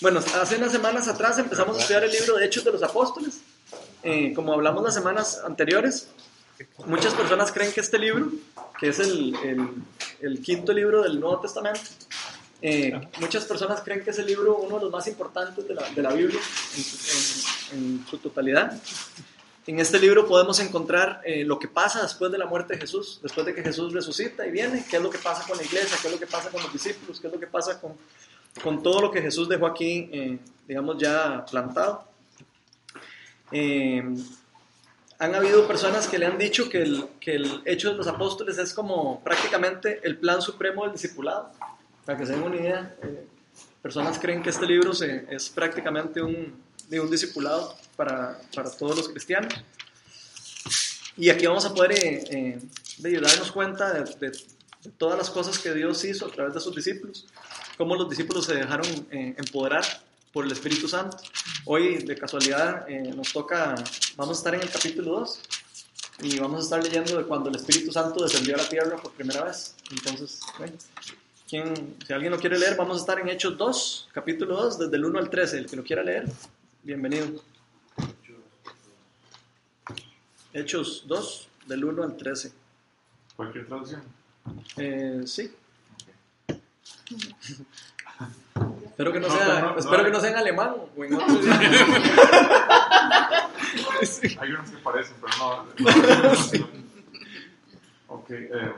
Bueno, hace unas semanas atrás empezamos a estudiar el libro de Hechos de los Apóstoles. Eh, como hablamos las semanas anteriores, muchas personas creen que este libro, que es el, el, el quinto libro del Nuevo Testamento, eh, muchas personas creen que es el libro uno de los más importantes de la, de la Biblia en, en, en, su totalidad. En este libro podemos encontrar eh, lo que pasa después de la muerte de Jesús, después de que Jesús resucita y viene, qué es lo que pasa con la iglesia, qué es lo que pasa con los discípulos, qué es lo que pasa con, con todo lo que Jesús dejó aquí, eh, digamos, ya plantado. Eh, han habido personas que le han dicho que el, que el hecho de los apóstoles es como prácticamente el plan supremo del discipulado. Para que se den una idea, eh, personas creen que este libro es prácticamente un, de un discipulado para, para, todos los cristianos. Y aquí vamos a poder eh, eh, darnos cuenta de, todas las cosas que Dios hizo a través de sus discípulos, cómo los discípulos se dejaron eh, empoderar por el Espíritu Santo. Hoy, de casualidad, eh, nos toca, vamos a estar en el capítulo 2 y vamos a estar leyendo de cuando el Espíritu Santo descendió a la tierra por primera vez. Entonces, bueno, ¿quién, si alguien lo quiere leer, vamos a estar en Hechos 2, capítulo 2, desde el 1 al 13. El que lo quiera leer, bienvenido. Hechos 2, del 1 al 13. ¿Cualquier traducción? Eh, sí. espero que no, sea, no, no, espero que no sea en alemán o en otro sí. Hay unos que parecen, pero no. ok. Eh,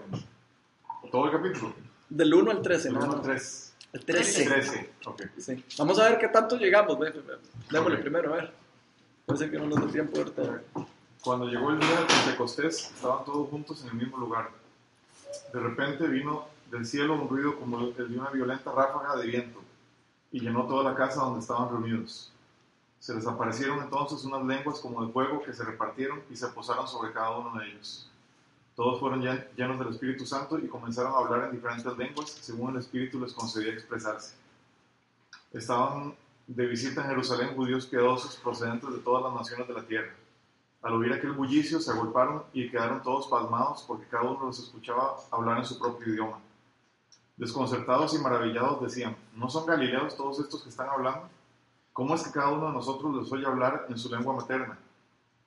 ¿Todo el capítulo? Del 1 al 13, Del ¿no? 1 al 3. El 13. 13, ok. Sí. Vamos a ver qué tanto llegamos. Démosle okay. primero, a ver. Ser que no nos dé tiempo ahorita. Cuando llegó el día de Pentecostés, estaban todos juntos en el mismo lugar. De repente vino del cielo un ruido como el de una violenta ráfaga de viento y llenó toda la casa donde estaban reunidos. Se les aparecieron entonces unas lenguas como de fuego que se repartieron y se posaron sobre cada uno de ellos. Todos fueron llenos del Espíritu Santo y comenzaron a hablar en diferentes lenguas según el Espíritu les concedía expresarse. Estaban de visita en Jerusalén judíos piadosos procedentes de todas las naciones de la tierra. Al oír aquel bullicio se agolparon y quedaron todos pasmados porque cada uno los escuchaba hablar en su propio idioma. Desconcertados y maravillados decían, ¿no son galileos todos estos que están hablando? ¿Cómo es que cada uno de nosotros les oye hablar en su lengua materna?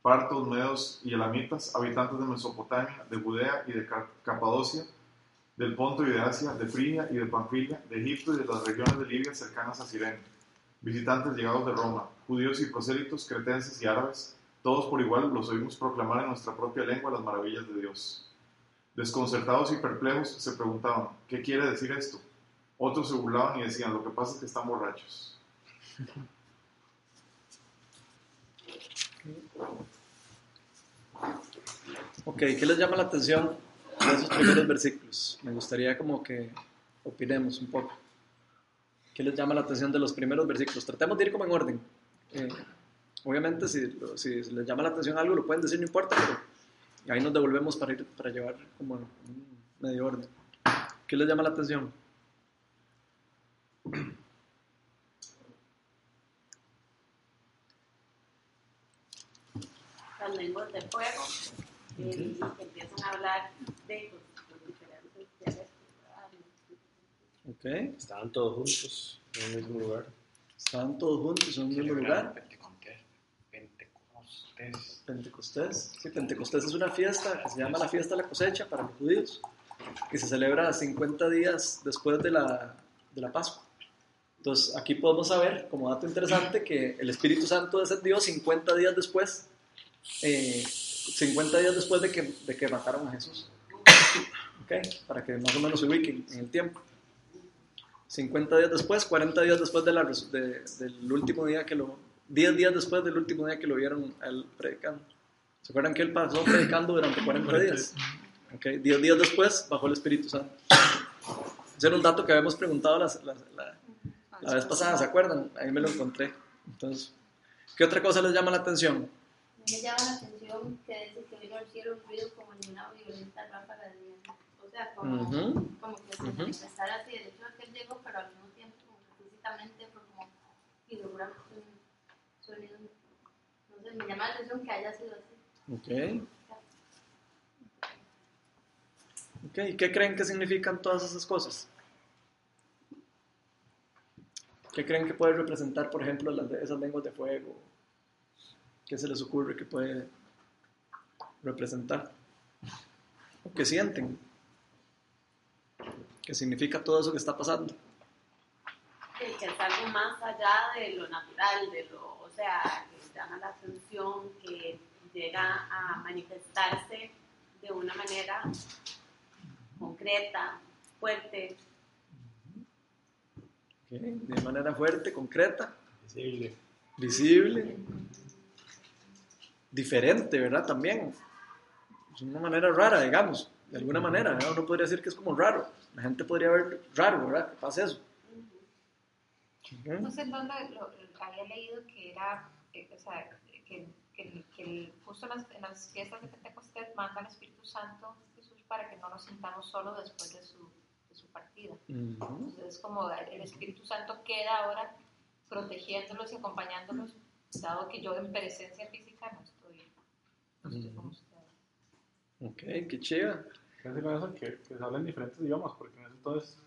Partos, medos y elamitas, habitantes de Mesopotamia, de Judea y de Capadocia, del Ponto y de Asia, de Frigia y de Panfilia, de Egipto y de las regiones de Libia cercanas a Sirene, visitantes llegados de Roma, judíos y prosélitos, cretenses y árabes, todos por igual los oímos proclamar en nuestra propia lengua las maravillas de Dios. Desconcertados y perplejos se preguntaban, ¿qué quiere decir esto? Otros se burlaban y decían, lo que pasa es que están borrachos. Ok, ¿qué les llama la atención de esos primeros versículos? Me gustaría como que opinemos un poco. ¿Qué les llama la atención de los primeros versículos? Tratemos de ir como en orden. Eh, obviamente, si, si, les llama la atención algo, lo pueden decir, no importa, pero ahí nos devolvemos para, ir, para llevar como un medio orden. ¿Qué les llama la atención? Las lenguas de fuego, eh, que empiezan a hablar de los diferentes dialectos. Okay. Estaban todos juntos en el mismo lugar. Estaban todos juntos en un mismo lugar. Pentecostés. Sí, Pentecostés es una fiesta que se llama la fiesta de la cosecha para los judíos, que se celebra 50 días después de la, de la Pascua. Entonces, aquí podemos saber, como dato interesante, que el Espíritu Santo descendió 50 días después, eh, 50 días después de que, de que mataron a Jesús. Okay, para que más o menos se ubiquen en el tiempo. 50 días después, 40 días después del último día que lo, 10 días después del último día que lo vieron a él predicando. ¿Se acuerdan que él pasó predicando durante 40 días? Okay. 10 días después bajó el Espíritu Santo. Ese era un dato que habíamos preguntado la, la, la, la vez pasada, ¿se acuerdan? Ahí me lo encontré. Entonces, ¿qué otra cosa les llama la atención? Me llama la atención que dice que vino al cielo un ruido como de una violenta ráfaga de viento. O sea, como, uh -huh. como que se uh -huh. manifestara así. De hecho, que él llegó, pero al mismo tiempo, físicamente, fue como figuramos un sonido. Entonces, me llama la atención que haya sido así. Ok. Ok, ¿y qué creen que significan todas esas cosas? ¿Qué creen que puede representar, por ejemplo, las esas lenguas de fuego? ¿Qué se les ocurre que puede representar? ¿O qué sienten? ¿Qué significa todo eso que está pasando? que es algo más allá de lo natural, de lo, sea, que llama la atención, que llega a manifestarse de una manera concreta, fuerte. ¿ok? De manera fuerte, concreta, Visible. visible, diferente, ¿verdad? También. Es una manera rara, digamos, de alguna manera. ¿verdad? Uno podría decir que es como raro. La gente podría ver raro, ¿verdad? Que pasa eso. No sé en dónde lo, había leído que era, eh, o sea, que, que, que el- justo en las, en las fiestas de Pentecostés manda al Espíritu Santo Jesús para que no nos sintamos solos después de su, de su partida. Ujú. Entonces, como el Espíritu Santo queda ahora protegiéndolos y acompañándolos, dado que yo en presencia física no estoy, no estoy con ustedes. Ok, qué con eso que, que se hablan diferentes idiomas, porque en ese entonces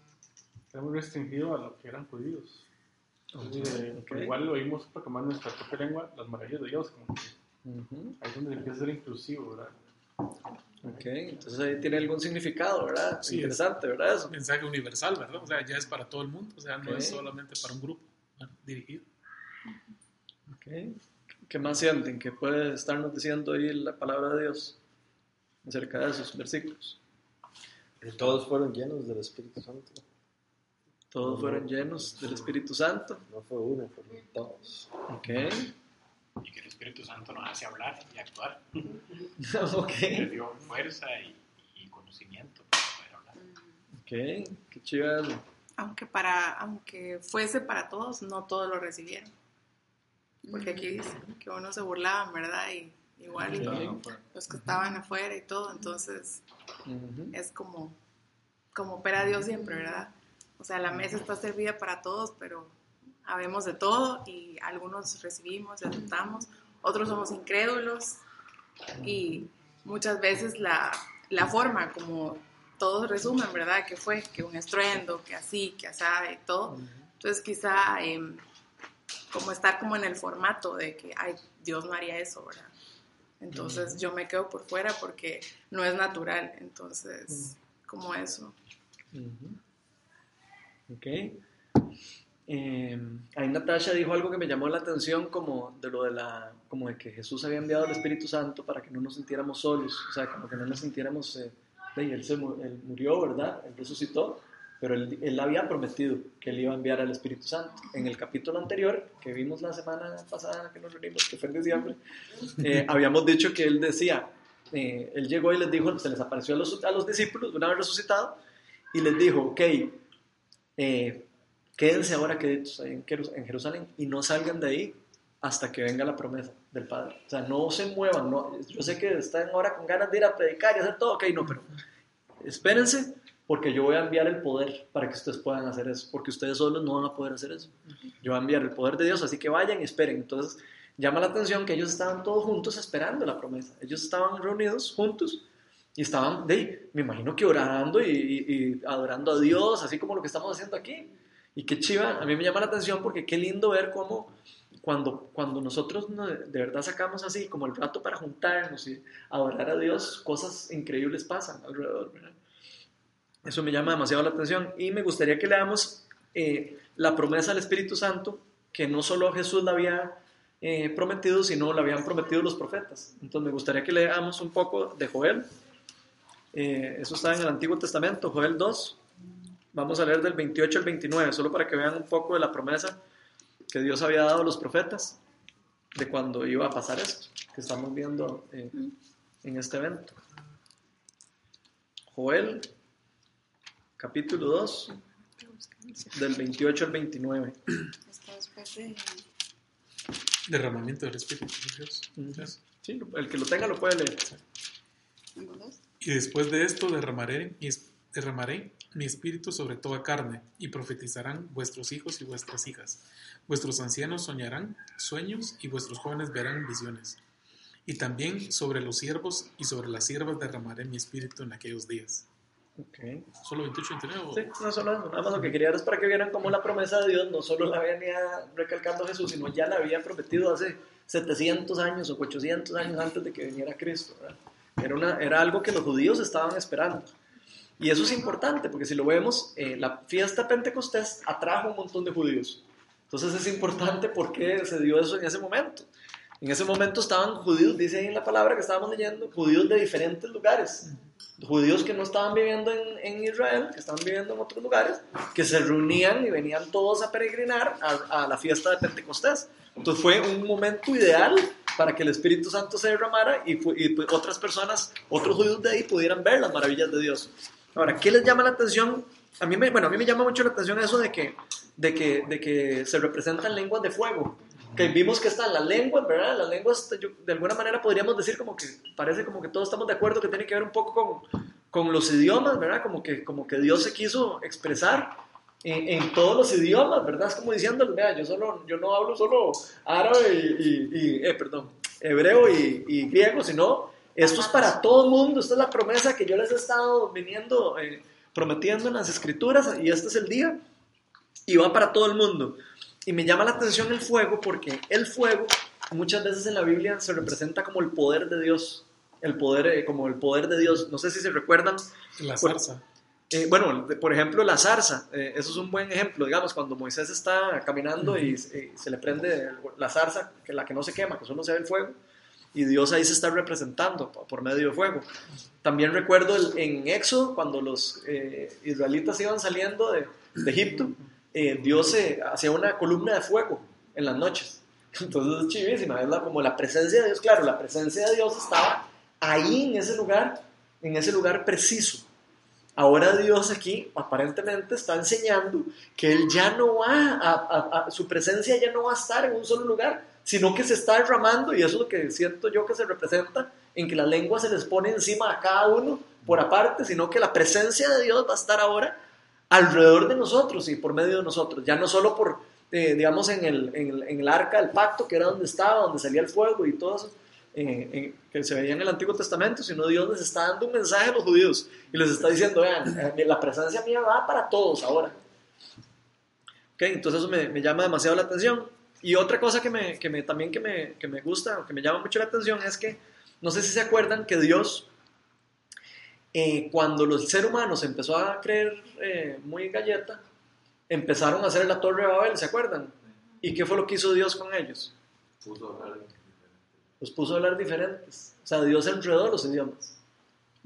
era muy restringido a lo que eran judíos. Entonces, eh, pero igual lo oímos proclamar en nuestra propia lengua las maravillas de Dios, como que Ujú. ahí es donde empieza a ser inclusivo, ¿verdad? Ok, entonces ahí tiene algún significado, ¿verdad? Sí, Interesante, ¿verdad? Eso. mensaje universal, ¿verdad? O sea, ya es para todo el mundo, o sea, no Ok. es solamente para un grupo ¿no? dirigido. Ok. ¿Qué más sienten? que puede estarnos diciendo ahí la palabra de Dios acerca de esos versículos? Y todos fueron llenos del Espíritu Santo. Todos fueron llenos del Espíritu Santo. No fue uno, fueron todos. Ok. y que el Espíritu Santo nos hace hablar y actuar. ok. Le dio fuerza y, y conocimiento para poder hablar. Ok. Qué chiva eso. Aunque, para, aunque fuese para todos, no todos lo recibieron. Porque aquí dice que unos se burlaban, ¿verdad? Y igual y los que estaban afuera y todo. Entonces es como, como opera Dios siempre, ¿verdad? O sea, la mesa está servida para todos, pero habemos de todo y algunos recibimos y aceptamos, otros somos incrédulos y muchas veces la, la forma como todos resumen, ¿verdad? Que fue que un estruendo, que así, que así y todo. Entonces quizá em, como estar como en el formato de que, ay, Dios no haría eso, ¿verdad? Entonces yo me quedo por fuera porque no es natural, entonces como eso. Ujú. Ok. Eh, ahí Natasha dijo algo que me llamó la atención como de lo de la como de que Jesús había enviado al Espíritu Santo para que no nos sintiéramos solos, o sea, como que no nos sintiéramos eh, de, él, se, él murió, ¿verdad? Él resucitó, pero él, él había prometido que él iba a enviar al Espíritu Santo. En el capítulo anterior, que vimos la semana pasada que nos reunimos, que fue en diciembre, eh, habíamos dicho que él decía, eh, él llegó y les dijo, se les apareció a los, a los discípulos una vez resucitado, y les dijo, ok, eh, quédense ahora queditos ahí en Jerusalén y no salgan de ahí hasta que venga la promesa del Padre. O sea, no se muevan. No, yo sé que están ahora con ganas de ir a predicar y hacer todo, ok, no, pero espérense porque yo voy a enviar el poder para que ustedes puedan hacer eso, porque ustedes solos no van a poder hacer eso. Yo voy a enviar el poder de Dios, así que vayan y esperen. Entonces, llama la atención que ellos estaban todos juntos esperando la promesa. Ellos estaban reunidos juntos y estaban, de, ahí, me imagino que orando y, y- y adorando a Dios, así como lo que estamos haciendo aquí. Y qué chiva, a mí me llama la atención porque qué lindo ver cómo cuando, cuando nosotros no- de verdad sacamos así como el rato para juntarnos y adorar a Dios, cosas increíbles pasan alrededor. ¿verdad? Eso me llama demasiado la atención y me gustaría que leamos eh, la promesa del Espíritu Santo, que no solo Jesús la había eh, prometido, sino la habían prometido los profetas. Entonces me gustaría que leamos un poco de Joel. Eh, eso está en el Antiguo Testamento, Joel 2. Vamos a leer del 28 al 29, solo para que vean un poco de la promesa que Dios había dado a los profetas de cuando iba a pasar esto, que estamos viendo eh, en este evento. Joel, capítulo 2, del 28 al 29. Está después de... Derramamiento del Espíritu de Dios. Sí, el que lo tenga lo puede leer. Y después de esto derramaré mi, derramaré mi espíritu sobre toda carne, y profetizarán vuestros hijos y vuestras hijas. Vuestros ancianos soñarán sueños, y vuestros jóvenes verán visiones. Y también sobre los siervos y sobre las siervas derramaré mi espíritu en aquellos días. Ok. ¿Solo 28 29? o- Sí, no solo eso, nada más lo que quería era para que vieran cómo la promesa de Dios no solo la venía recalcando Jesús, sino ya la había prometido hace 700 años o 800 años antes de que viniera Cristo. ¿verdad? Era, algo que los judíos estaban esperando. Y eso es importante, porque si lo vemos, eh, la fiesta Pentecostés atrajo un montón de judíos. Entonces es importante porque se dio eso en ese momento. En ese momento estaban judíos, dice ahí en la palabra que estábamos leyendo, judíos de diferentes lugares. Judíos que no estaban viviendo en, en Israel, que estaban viviendo en otros lugares, que se reunían y venían todos a peregrinar a, a la fiesta de Pentecostés. Entonces fue un momento ideal para que el Espíritu Santo se derramara y, y, pues, otras personas, otros judíos de ahí pudieran ver las maravillas de Dios. Ahora, ¿qué les llama la atención? A mí me, bueno, a mí me llama mucho la atención eso de que, de que, de que se representan lenguas de fuego. Que vimos que están las lenguas, ¿verdad? Las lenguas, de alguna manera podríamos decir como que parece como que todos estamos de acuerdo que tiene que ver un poco con, con los idiomas, ¿verdad? Como que, como que Dios se quiso expresar en, en todos los idiomas, ¿verdad? Es como diciéndoles, vea, yo, solo, yo no hablo solo árabe y, y- y, eh, perdón, hebreo y, y griego, sino esto es para todo el mundo, esta es la promesa que yo les he estado viniendo eh, prometiendo en las escrituras y este es el día y va para todo el mundo. Y me llama la atención el fuego porque el fuego muchas veces en la Biblia se representa como el poder de Dios, el poder, eh, como el poder de Dios. No sé si se recuerdan. La zarza. Eh, bueno, por ejemplo, la zarza, eh, eso es un buen ejemplo, digamos, cuando Moisés está caminando y, se le prende la zarza, que la que no se quema, que solo se ve el fuego, y Dios ahí se está representando po- por medio de fuego. También recuerdo el- en Éxodo, cuando los eh, israelitas iban saliendo de, de Egipto, Dios hacía una columna de fuego en las noches. Entonces es chivísima, es la- como la presencia de Dios, claro, la presencia de Dios estaba ahí en ese lugar, en ese lugar preciso. Ahora Dios aquí aparentemente está enseñando que Él ya no va, a, su presencia ya no va a estar en un solo lugar, sino que se está derramando y eso es lo que siento yo que se representa en que la lengua se les pone encima a cada uno por aparte, sino que la presencia de Dios va a estar ahora alrededor de nosotros y por medio de nosotros, ya no solo por, eh, digamos, en el, en, el, en el arca del pacto, que era donde estaba, donde salía el fuego y todo eso, eh, eh, que se veía en el Antiguo Testamento, sino Dios les está dando un mensaje a los judíos y les está diciendo, vean, eh, la presencia mía va para todos ahora. Ok, entonces eso me, me llama demasiado la atención. Y otra cosa que, me, que me, también que me, que me gusta, que me llama mucho la atención, es que, no sé si se acuerdan que Dios, eh, cuando los seres humanos empezó a creer eh, muy galleta, empezaron a hacer la torre de Babel, ¿se acuerdan? ¿Y qué fue lo que hizo Dios con ellos? Puso Los puso a hablar diferentes. O sea, Dios enredó los idiomas.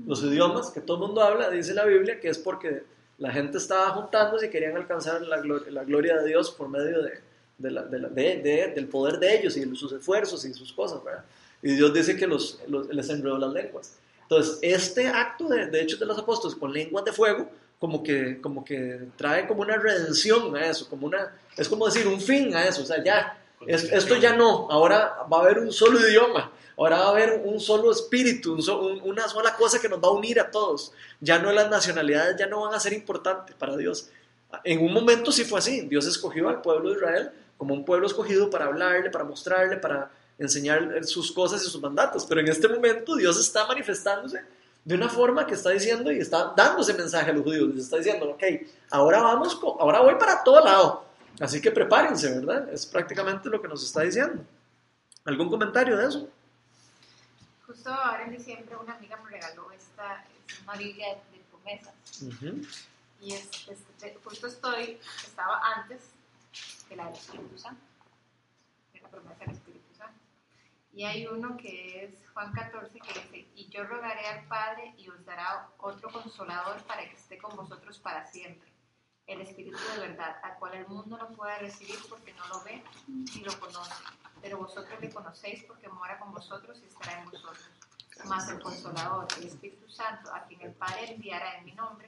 Los idiomas que todo el mundo habla, dice la Biblia, que es porque la gente estaba juntándose y querían alcanzar la, glo- la gloria de Dios por medio de, de la- de la- de- de- del poder de ellos y de sus esfuerzos y sus cosas, ¿verdad? Y Dios dice que los, los- les enredó las lenguas. Entonces, este acto de, de Hechos de los Apóstoles con lenguas de fuego, como que, como que trae como una redención a eso, como una, es como decir un fin a eso, o sea, ya, es- esto ya no, ahora va a haber un solo idioma, ahora va a haber un solo espíritu, un so- un- una sola cosa que nos va a unir a todos. Ya no las nacionalidades ya no van a ser importantes para Dios. En un momento sí fue así, Dios escogió al pueblo de Israel como un pueblo escogido para hablarle, para mostrarle, para enseñar sus cosas y sus mandatos, pero en este momento Dios está manifestándose de una forma que está diciendo y está dando ese mensaje a los judíos, les está diciendo, ok, ahora vamos, ahora voy para todo lado, así que prepárense, ¿verdad? Es prácticamente lo que nos está diciendo. ¿Algún comentario de eso? Justo ahora en diciembre una amiga me regaló esta, es una Biblia de, promesas. Y es, este, justo estoy, estaba antes de la del Espíritu Santo, de la promesa del Espíritu Santo. Y hay uno que es Juan 14 que dice, y yo rogaré al Padre y os dará otro consolador para que esté con vosotros para siempre. El Espíritu de verdad, al cual el mundo no puede recibir porque no lo ve ni lo conoce. Pero vosotros le conocéis porque mora con vosotros y estará en vosotros. Más el consolador, el Espíritu Santo, a quien el Padre enviará en mi nombre,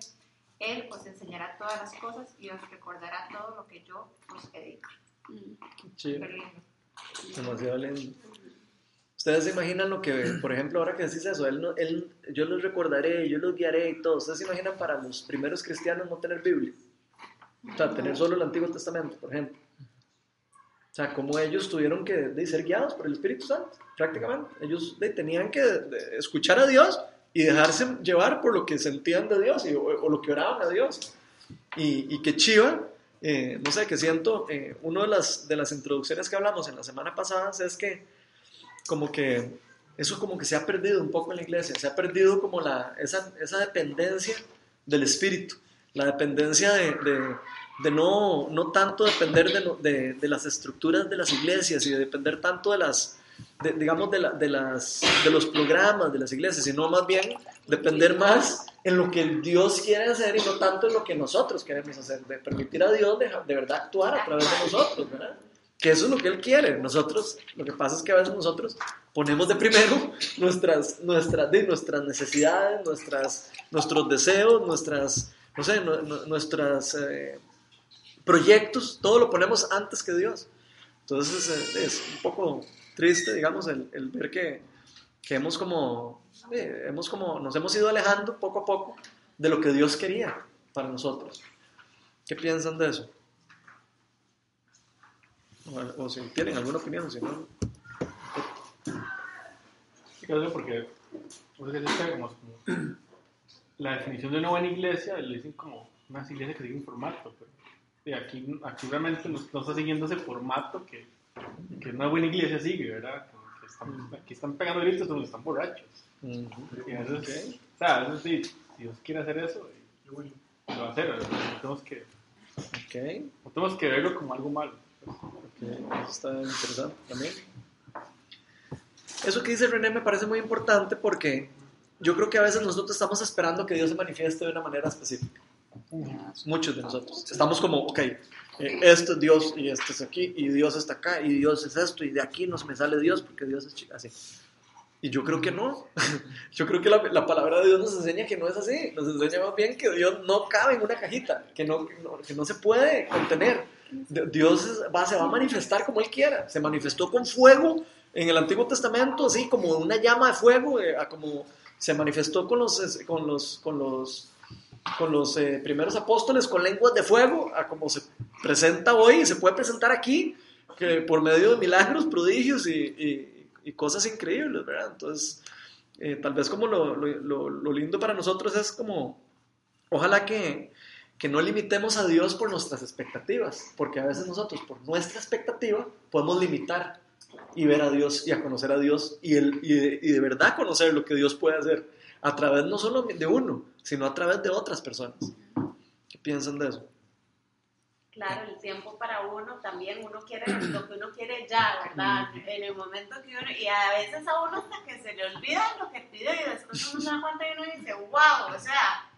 él os enseñará todas las cosas y os recordará todo lo que yo os he dicho. Lindo. Demasiado lindo. Ustedes se imaginan lo que, por ejemplo, ahora que decís eso, él, no- él, yo los recordaré, yo los guiaré y todo. ¿Ustedes se imaginan para los primeros cristianos no tener Biblia? O sea, tener solo el Antiguo Testamento, por ejemplo. O sea, como ellos tuvieron que de, ser guiados por el Espíritu Santo, prácticamente. Ellos de, tenían que de, escuchar a Dios y dejarse llevar por lo que sentían de Dios y- o, o lo que oraban a Dios. Y, y que chiva, eh, no sé, que siento, eh, una de las, de las introducciones que hablamos en la semana pasada es que como que eso como que se ha perdido un poco en la iglesia, se ha perdido como la, esa, esa dependencia del espíritu, la dependencia de, de- de no, no tanto depender de, de- las estructuras de las iglesias y de depender tanto de las, digamos, la- las, de los programas de las iglesias, sino más bien depender más en lo que Dios quiere hacer y no tanto en lo que nosotros queremos hacer, de permitir a Dios de verdad actuar a través de nosotros, ¿verdad? Que eso es lo que Él quiere. Nosotros, lo que pasa es que a veces nosotros ponemos de primero nuestras, nuestras, de nuestras necesidades, nuestras, nuestros deseos, nuestras, no sé, nu- nu- nuestras eh, proyectos, todo lo ponemos antes que Dios. Entonces eh, es un poco triste, digamos, el, el ver que, que hemos como, eh, hemos como, nos hemos ido alejando poco a poco de lo que Dios quería para nosotros. ¿Qué piensan de eso? O, o si tienen alguna opinión, si no... Sí, porque es como, como la definición de una buena iglesia le dicen como unas iglesias que siguen un formato, pero y aquí, aquí realmente no, no está siguiendo ese formato que, que una buena iglesia sigue, ¿verdad? Como que están, aquí están pegando gritos donde están borrachos. Ujú. Y a veces, o sea, veces sí, si Dios quiere hacer eso, lo va a hacer, ¿verdad? no tenemos que, Ok, no tenemos que verlo como algo malo. ok, eso está interesante también. Eso que dice René me parece muy importante porque yo creo que a veces nosotros estamos esperando que Dios se manifieste de una manera específica. Muchos de nosotros. Estamos como, ok, eh, esto es Dios y este es aquí, y Dios está acá, y Dios es esto, y de aquí nos me sale Dios porque Dios es así. Y yo creo que no. Yo creo que la, la palabra de Dios nos enseña que no es así. Nos enseña más bien que Dios no cabe en una cajita, que no, que no, se puede contener. Dios va, se va a manifestar como Él quiera. Se manifestó con fuego en el Antiguo Testamento, así como una llama de fuego, eh, como se manifestó con los, con los, con los, con los eh, primeros apóstoles con lenguas de fuego, a como se presenta hoy y se puede presentar aquí, que por medio de milagros, prodigios y, cosas increíbles. Entonces, eh, tal vez como lo- lo- lo lindo para nosotros es como, ojalá que, que no limitemos a Dios por nuestras expectativas, porque a veces nosotros por nuestra expectativa podemos limitar y ver a Dios y a conocer a Dios y, el, y, de, y de verdad conocer lo que Dios puede hacer a través no solo de uno, sino a través de otras personas. ¿Qué piensan de eso? Claro, el tiempo para uno también, uno quiere lo que uno quiere ya, ¿verdad? En el momento que uno, y a veces a uno hasta que se le olvida lo que pide y después uno se da cuenta y uno dice, wow, o sea,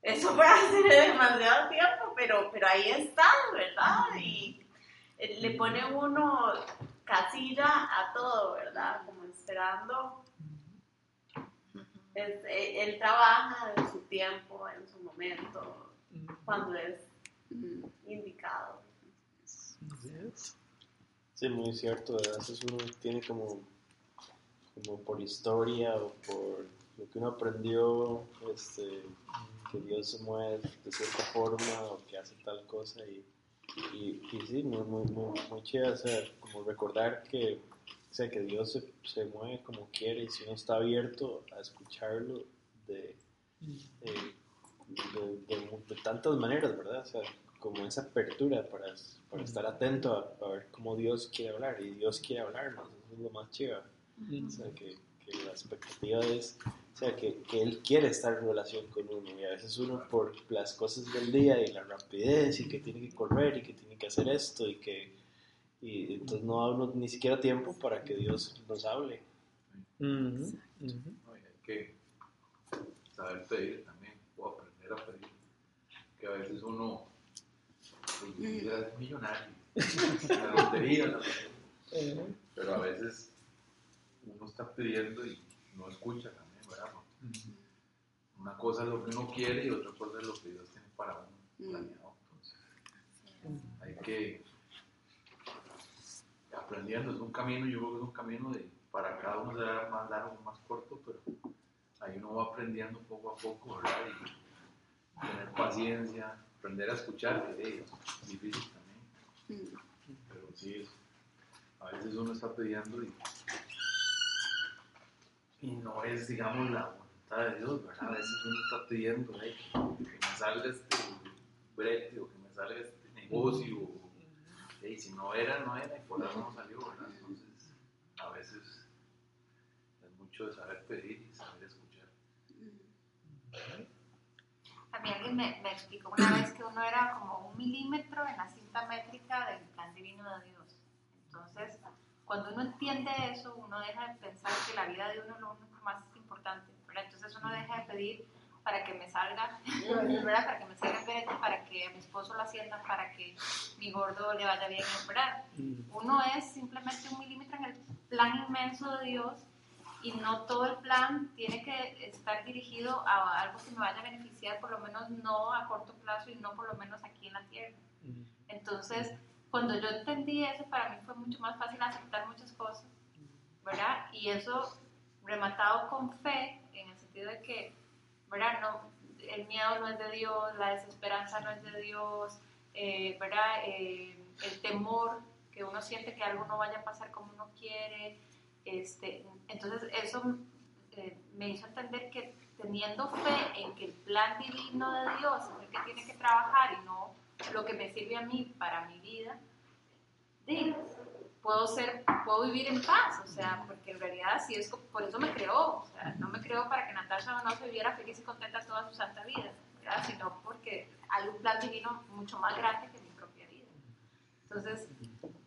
eso fue hace demasiado tiempo, pero, pero ahí está, ¿verdad? Y le pone uno casilla a todo, ¿verdad? Como esperando. Es- eh, él trabaja en su tiempo, en su momento, cuando es indicado. Sí, muy cierto. A veces uno tiene como, como por historia o por lo que uno aprendió, este, que Dios se mueve de cierta forma o que hace tal cosa. Y, y, y sí, muy, muy, muy, muy chido, o sea, como recordar que, o sea, que Dios se, se mueve como quiere y si uno está abierto a escucharlo de, eh, de, de- de tantas maneras, ¿verdad? O sea, como esa apertura para, para estar atento a, a ver cómo Dios quiere hablar y Dios quiere hablarnos, eso es lo más chido. O sea, que, que la expectativa es, o sea, que, que Él quiere estar en relación con uno y a veces uno por las cosas del día y la rapidez y que tiene que correr y que tiene que hacer esto y que y entonces no da uno ni siquiera tiempo para que Dios nos hable. No, hay que saber pedir también, o aprender a pedir. Que a veces uno pues, ser millonario, la lotería, la lotería. pero a veces uno está pidiendo y no escucha Una cosa es lo que uno quiere y otra cosa es lo que Dios tiene para uno planeado. Entonces, hay que aprendiendo, es un camino, yo creo que es un camino de, para cada uno será más largo o más corto, pero ahí uno va aprendiendo poco a poco, ¿verdad? Y tener paciencia, aprender a escuchar, que hey, es difícil también, pero sí, es, a veces uno está pidiendo y, y no es, digamos, la voluntad de Dios, ¿verdad? A veces uno está pidiendo "Ay, que me salga este brete o que me salga este negocio. y si no era, no era, y por eso no salió, ¿verdad? Entonces, a veces es mucho de saber pedir y saber escuchar. A mí alguien me, me explicó una vez que uno era como un milímetro en la cinta métrica del plan divino de Dios. Entonces, cuando uno entiende eso, uno deja de pensar que la vida de uno es lo único más importante. Entonces uno deja de pedir para que me salga, ¿verdad? Para que me salga bien, para que a mi esposo lo hacienda, para que mi gordo le vaya bien, ¿verdad? Uno es simplemente un milímetro en el plan inmenso de Dios y no todo el plan tiene que estar dirigido a algo que me vaya a beneficiar, por lo menos no a corto plazo y no por lo menos aquí en la tierra. Entonces, cuando yo entendí eso, para mí fue mucho más fácil aceptar muchas cosas, ¿verdad? Y eso rematado con fe, en sentido de que, ¿verdad? No, el miedo no es de Dios, la desesperanza no es de Dios, eh, ¿verdad? Eh, el temor que uno siente que algo no vaya a pasar como uno quiere. Este, entonces eso eh, me hizo entender que teniendo fe en que el plan divino de Dios es el que tiene que trabajar y no lo que me sirve a mí para mi vida, sí, puedo ser, puedo vivir en paz, o sea, porque en realidad así es, por eso me creó, o sea, no me creó para que Natasha no se viviera feliz y contenta toda su santa vida, ¿verdad? sino porque hay un plan divino mucho más grande que mi propia vida. Entonces,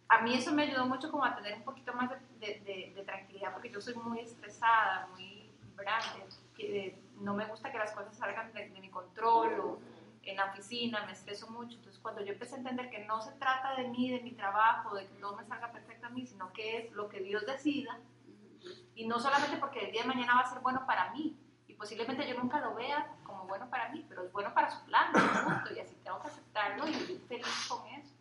a mí eso me ayudó mucho como a tener un poquito más de, de- de- de tranquilidad, porque yo soy muy estresada, muy grande, que no me gusta que las cosas salgan de mi control o en la oficina, me estreso mucho. Entonces, cuando yo empecé a entender que no se trata de mí, de mi trabajo, de que todo me salga perfecto a mí, sino que es lo que Dios decida, y no solamente porque el día de mañana va a ser bueno para mí, y posiblemente yo nunca lo vea como bueno para mí, pero es bueno para su plan, punto, y así tengo que aceptarlo y vivir feliz con eso.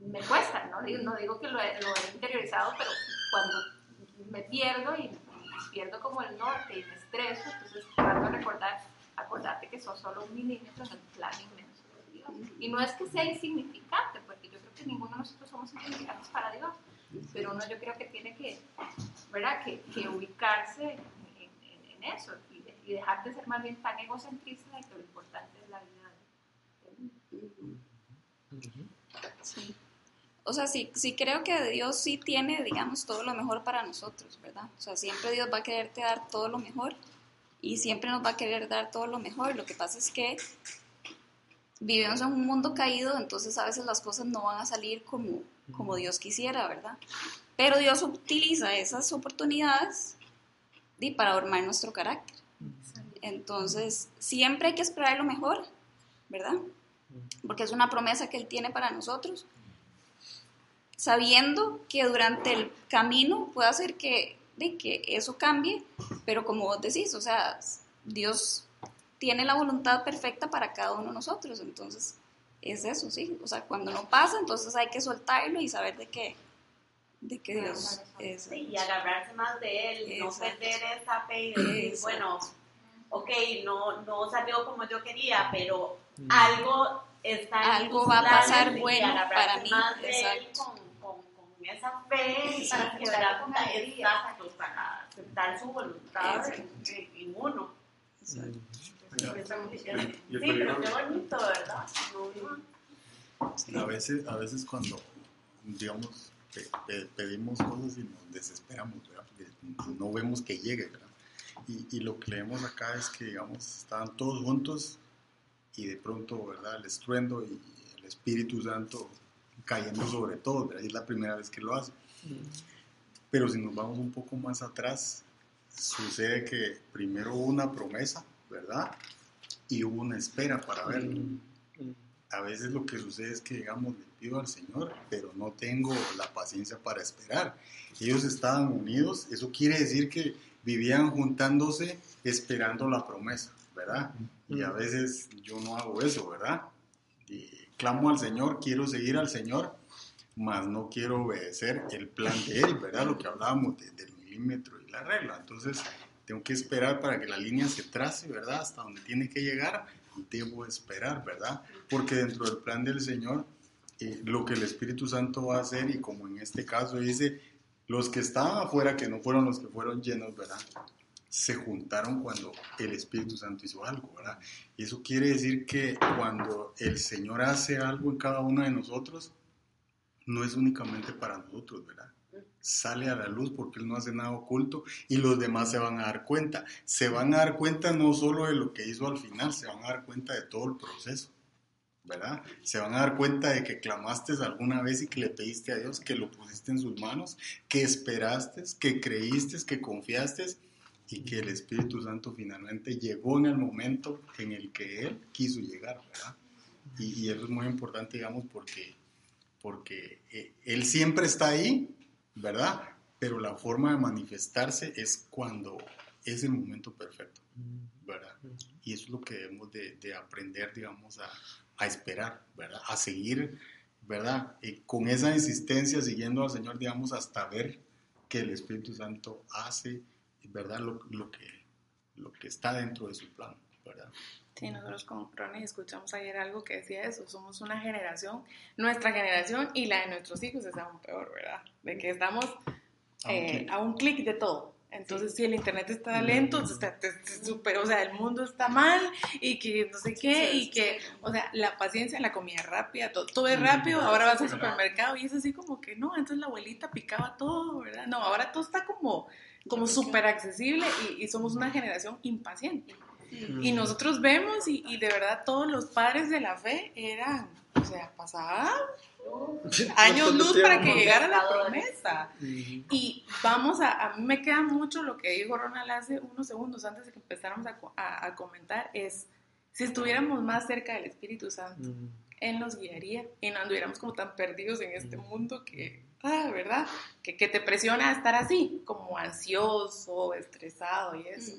Me cuesta, ¿no? No digo que lo he, lo he interiorizado, pero cuando me pierdo y, y pierdo como el norte y me estreso, entonces trato de recordar, acordarte que sos solo un milímetro en el plan inmenso de Dios. Y no es que sea insignificante, porque yo creo que ninguno de nosotros somos insignificantes para Dios, pero uno yo creo que tiene que, ¿verdad? Que, que ubicarse en, en- en eso y, de- y dejar de ser más bien tan egocentrista de que lo importante es la vida Sí. O sea, sí, sí creo que Dios sí tiene, digamos, todo lo mejor para nosotros, ¿verdad? O sea, siempre Dios va a quererte dar todo lo mejor y siempre nos va a querer dar todo lo mejor. Lo que pasa es que vivimos en un mundo caído, entonces a veces las cosas no van a salir como, como Dios quisiera, ¿verdad? Pero Dios utiliza esas oportunidades y para formar nuestro carácter. Entonces, siempre hay que esperar lo mejor, ¿verdad? Porque es una promesa que Él tiene para nosotros, sabiendo que durante el camino puede hacer que, de que eso cambie, pero como vos decís, o sea, Dios tiene la voluntad perfecta para cada uno de nosotros, entonces es eso, sí, o sea, cuando no pasa, entonces hay que soltarlo y saber de qué, de que Dios es. Sí, y agarrarse más de él, no perder esa fe y decir, Exacto. bueno, ok, no, no salió como yo quería, pero algo está en Algo va a pasar bueno para mí, más de él exacto. con esa fe quedar para, con alegría. exacto, para aceptar su voluntad en, en- uno. Sí, pero qué bonito, ¿verdad? No, A veces, a veces cuando, digamos, pe- pe- pedimos cosas y nos desesperamos, ¿verdad? Porque no vemos que llegue, ¿verdad? Y, y lo que leemos acá es que, digamos, estaban todos juntos y de pronto, ¿verdad? El estruendo y el Espíritu Santo cayendo sobre todos, ¿verdad? Y es la primera vez que lo hace. Pero si nos vamos un poco más atrás, sucede que primero hubo una promesa, ¿verdad? Y hubo una espera para verlo. A veces lo que sucede es que, digamos, le pido al Señor, pero no tengo la paciencia para esperar. Ellos estaban unidos, eso quiere decir que vivían juntándose esperando la promesa, ¿verdad? Y a veces yo no hago eso, ¿verdad? Y clamo al Señor, quiero seguir al Señor, mas no quiero obedecer el plan de Él, ¿verdad? Lo que hablábamos de- del milímetro y la regla. Entonces, tengo que esperar para que la línea se trace, ¿verdad? Hasta donde tiene que llegar, debo esperar, ¿verdad? Porque dentro del plan del Señor, eh, lo que el Espíritu Santo va a hacer, y como en este caso dice, los que estaban afuera, que no fueron los que fueron llenos, ¿verdad? Se juntaron cuando el Espíritu Santo hizo algo, ¿verdad? Y eso quiere decir que cuando el Señor hace algo en cada uno de nosotros, no es únicamente para nosotros, ¿verdad? Sale a la luz porque Él no hace nada oculto y los demás se van a dar cuenta. Se van a dar cuenta no solo de lo que hizo al final, se van a dar cuenta de todo el proceso. ¿verdad? Se van a dar cuenta de que clamaste alguna vez y que le pediste a Dios, que lo pusiste en sus manos, que esperaste, que creíste, que confiaste y que el Espíritu Santo finalmente llegó en el momento en el que Él quiso llegar, ¿verdad? Y, eso es muy importante, digamos, porque, porque eh, Él siempre está ahí, ¿verdad? Pero la forma de manifestarse es cuando es el momento perfecto, ¿verdad? Y eso es lo que debemos de, de aprender, digamos, a, a esperar, ¿verdad? A seguir, ¿verdad? Y con esa insistencia, siguiendo al Señor, digamos, hasta ver que el Espíritu Santo hace, ¿verdad? Lo, lo, que, lo que está dentro de su plan, ¿verdad? Sí, nosotros con Ronnie escuchamos ayer algo que decía eso, somos una generación, nuestra generación y la de nuestros hijos es aún peor, ¿verdad? De que estamos eh, a un clic de todo. Entonces, si el internet está lento, está, super, o sea, el mundo está mal y que no sé qué, y que, o sea, la paciencia, la comida rápida, todo, todo es rápido, ahora vas al supermercado y es así como que no, antes la abuelita picaba todo, ¿verdad? No, ahora todo está como, como súper accesible y, somos una generación impaciente. Y nosotros vemos y, y de verdad todos los padres de la fe eran, o sea, pasaban años luz para que llegara la promesa. Y vamos a, a mí me queda mucho lo que dijo Ronald hace unos segundos antes de que empezáramos a, a, comentar, es si estuviéramos más cerca del Espíritu Santo, Él nos guiaría y no anduviéramos como tan perdidos en este mundo que, ah, ¿verdad? Que, que, te presiona a estar así, como ansioso, estresado y eso.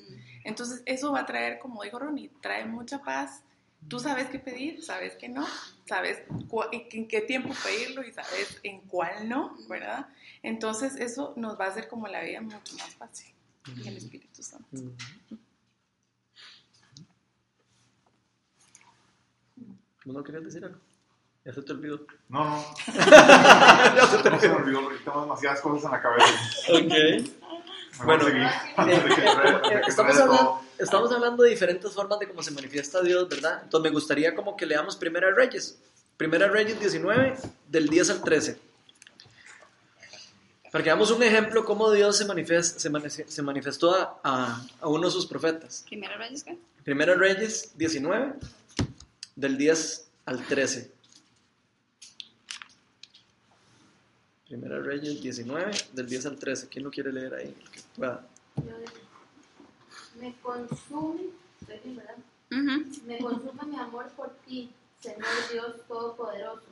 Entonces eso va a traer, como dijo Ronnie, trae mucha paz Tú sabes qué pedir, sabes que no, sabes en qué tiempo pedirlo y sabes en cuál no, ¿verdad? Entonces eso nos va a hacer como la vida mucho más fácil, el Espíritu Santo. ¿No querías decir algo? Ya se te olvidó. No, no. ya se te no se me olvidó, porque tengo demasiadas cosas en la cabeza. Ok. bueno, estamos hablando estamos hablando de diferentes formas de cómo se manifiesta Dios, ¿verdad? Entonces me gustaría como que leamos Primera Reyes. Primera Reyes 19, del 10 al 13. Para que veamos un ejemplo cómo Dios se, se, manifestó a, a, uno de sus profetas. ¿Primera Reyes qué? Primera Reyes 19, del 10 al 13. Primera Reyes 19, del 10 al 13. ¿Quién lo quiere leer ahí? que pueda me consume, ¿verdad? Me consume mi amor por ti, Señor Dios Todopoderoso.